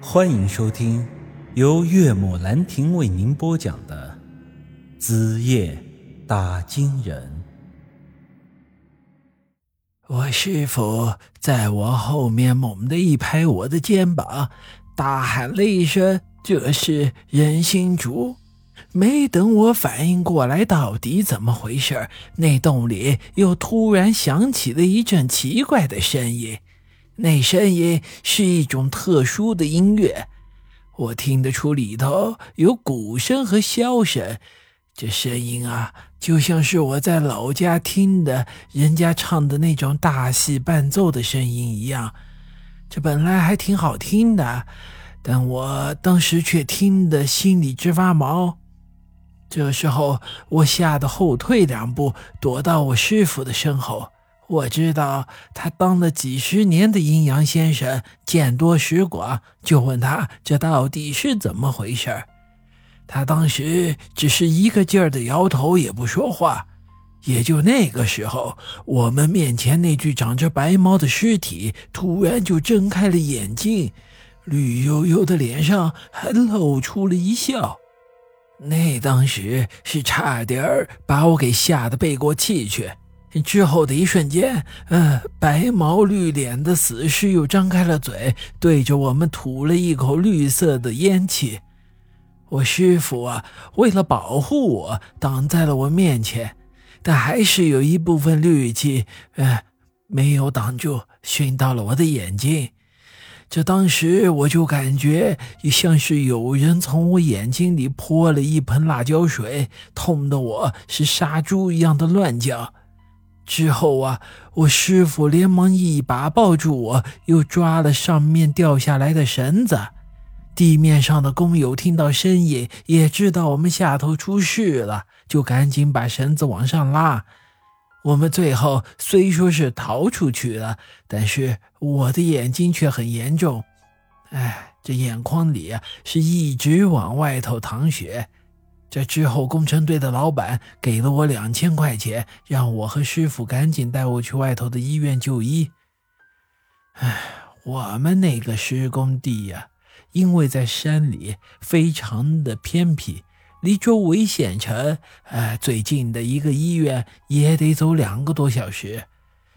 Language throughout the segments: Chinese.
欢迎收听由岳母兰亭为您播讲的《子夜打金人》。我师傅在我后面猛地一拍我的肩膀，大喊了一声：“这是人心竹！”没等我反应过来到底怎么回事，那洞里又突然响起了一阵奇怪的声音。那声音是一种特殊的音乐，我听得出里头有鼓声和箫声。这声音啊，就像是我在老家听的人家唱的那种大戏伴奏的声音一样。这本来还挺好听的，但我当时却听得心里直发毛。这时候，我吓得后退两步，躲到我师傅的身后。我知道他当了几十年的阴阳先生，见多识广，就问他这到底是怎么回事他当时只是一个劲儿的摇头，也不说话。也就那个时候，我们面前那具长着白毛的尸体突然就睁开了眼睛，绿油油的脸上还露出了一笑。那当时是差点把我给吓得背过气去。之后的一瞬间，呃，白毛绿脸的死尸又张开了嘴，对着我们吐了一口绿色的烟气。我师傅啊，为了保护我，挡在了我面前，但还是有一部分绿气，呃，没有挡住，熏到了我的眼睛。这当时我就感觉像是有人从我眼睛里泼了一盆辣椒水，痛得我是杀猪一样的乱叫。之后啊，我师傅连忙一把抱住我，又抓了上面掉下来的绳子。地面上的工友听到声音，也知道我们下头出事了，就赶紧把绳子往上拉。我们最后虽说是逃出去了，但是我的眼睛却很严重，哎，这眼眶里啊是一直往外头淌血。这之后，工程队的老板给了我两千块钱，让我和师傅赶紧带我去外头的医院就医。哎，我们那个施工地呀，因为在山里，非常的偏僻，离周围县城，哎，最近的一个医院也得走两个多小时，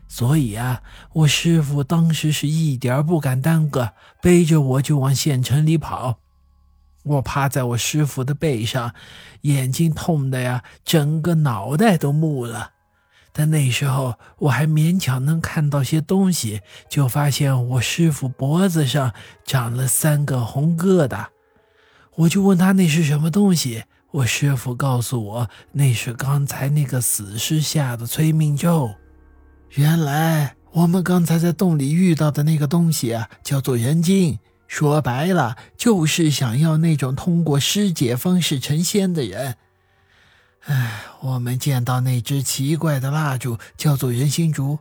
所以啊，我师傅当时是一点不敢耽搁，背着我就往县城里跑。我趴在我师傅的背上，眼睛痛的呀，整个脑袋都木了。但那时候我还勉强能看到些东西，就发现我师傅脖子上长了三个红疙瘩。我就问他那是什么东西，我师傅告诉我那是刚才那个死尸下的催命咒。原来我们刚才在洞里遇到的那个东西啊，叫做人精。说白了，就是想要那种通过尸解方式成仙的人。唉，我们见到那只奇怪的蜡烛，叫做人心烛，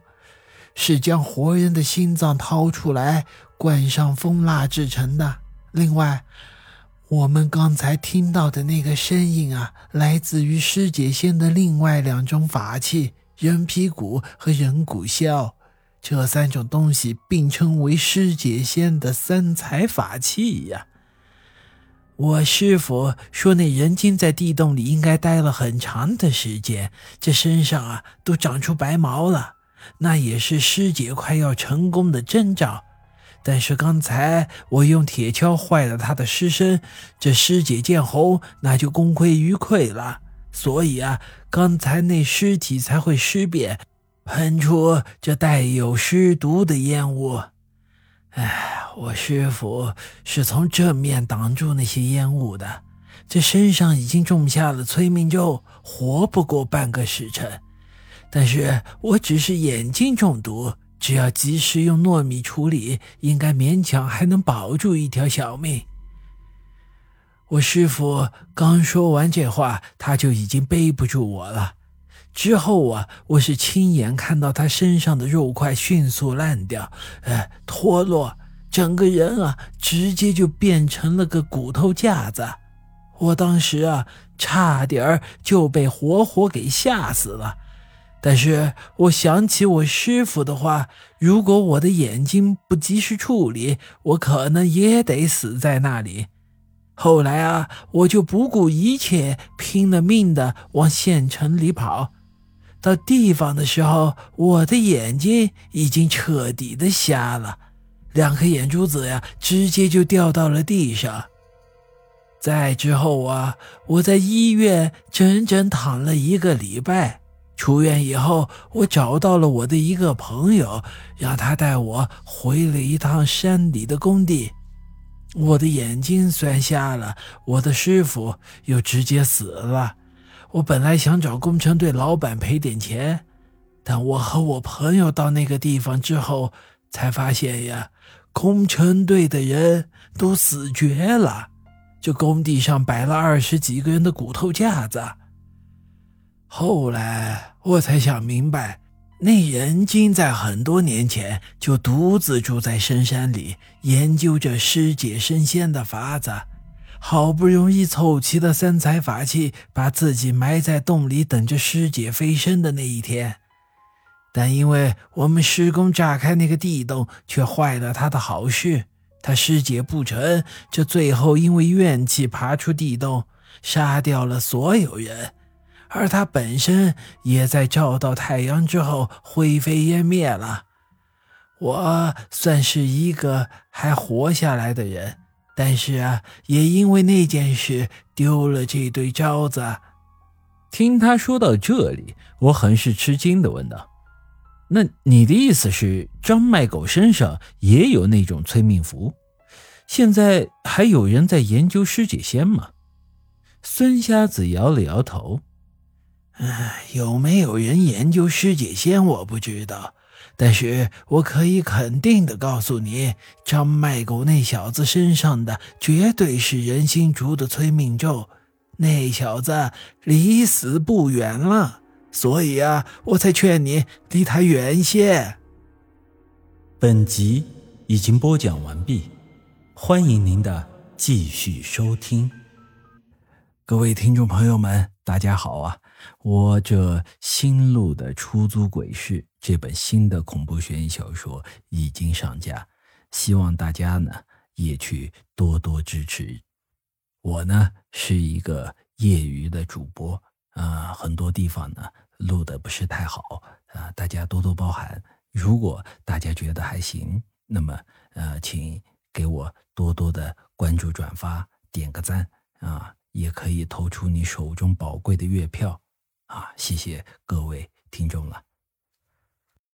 是将活人的心脏掏出来，灌上蜂蜡制成的。另外，我们刚才听到的那个声音啊，来自于尸解仙的另外两种法器——人皮鼓和人骨箫。这三种东西并称为师姐仙的三才法器呀。我师傅说，那人精在地洞里应该待了很长的时间，这身上啊都长出白毛了，那也是师姐快要成功的征兆。但是刚才我用铁锹坏了他的尸身，这师姐见红，那就功亏一篑了。所以啊，刚才那尸体才会尸变。喷出这带有尸毒的烟雾，哎，我师傅是从正面挡住那些烟雾的。这身上已经种下了催命咒，活不过半个时辰。但是我只是眼睛中毒，只要及时用糯米处理，应该勉强还能保住一条小命。我师傅刚说完这话，他就已经背不住我了。之后啊，我是亲眼看到他身上的肉块迅速烂掉，呃，脱落，整个人啊，直接就变成了个骨头架子。我当时啊，差点就被活活给吓死了。但是我想起我师傅的话，如果我的眼睛不及时处理，我可能也得死在那里。后来啊，我就不顾一切，拼了命的往县城里跑。到地方的时候，我的眼睛已经彻底的瞎了，两颗眼珠子呀，直接就掉到了地上。再之后啊，我在医院整整躺了一个礼拜。出院以后，我找到了我的一个朋友，让他带我回了一趟山里的工地。我的眼睛算瞎了，我的师傅又直接死了。我本来想找工程队老板赔点钱，但我和我朋友到那个地方之后，才发现呀，工程队的人都死绝了，这工地上摆了二十几个人的骨头架子。后来我才想明白，那人精在很多年前就独自住在深山里，研究着尸解神仙的法子。好不容易凑齐了三才法器，把自己埋在洞里，等着师姐飞升的那一天。但因为我们施工炸开那个地洞，却坏了他的好事，他师姐不成，这最后因为怨气爬出地洞，杀掉了所有人。而他本身也在照到太阳之后灰飞烟灭了。我算是一个还活下来的人，但是啊，也因为那件事丢了这对招子。听他说到这里，我很是吃惊的问道：“那你的意思是，张麦狗身上也有那种催命符？现在还有人在研究尸解仙吗？”孙瞎子摇了摇头。唉，有没有人研究尸解仙，我不知道。但是我可以肯定的告诉你，张卖狗那小子身上的绝对是人心竹的催命咒。那小子离死不远了，所以啊，我才劝你离他远些。本集已经播讲完毕，欢迎您的继续收听。各位听众朋友们，大家好啊！我这新录的《出租鬼市》这本新的恐怖悬疑小说已经上架，希望大家呢也去多多支持。我呢是一个业余的主播啊，很多地方呢录的不是太好啊，大家多多包涵。如果大家觉得还行，那么呃，请给我多多的关注、转发、点个赞啊，也可以投出你手中宝贵的月票。啊，谢谢各位听众了。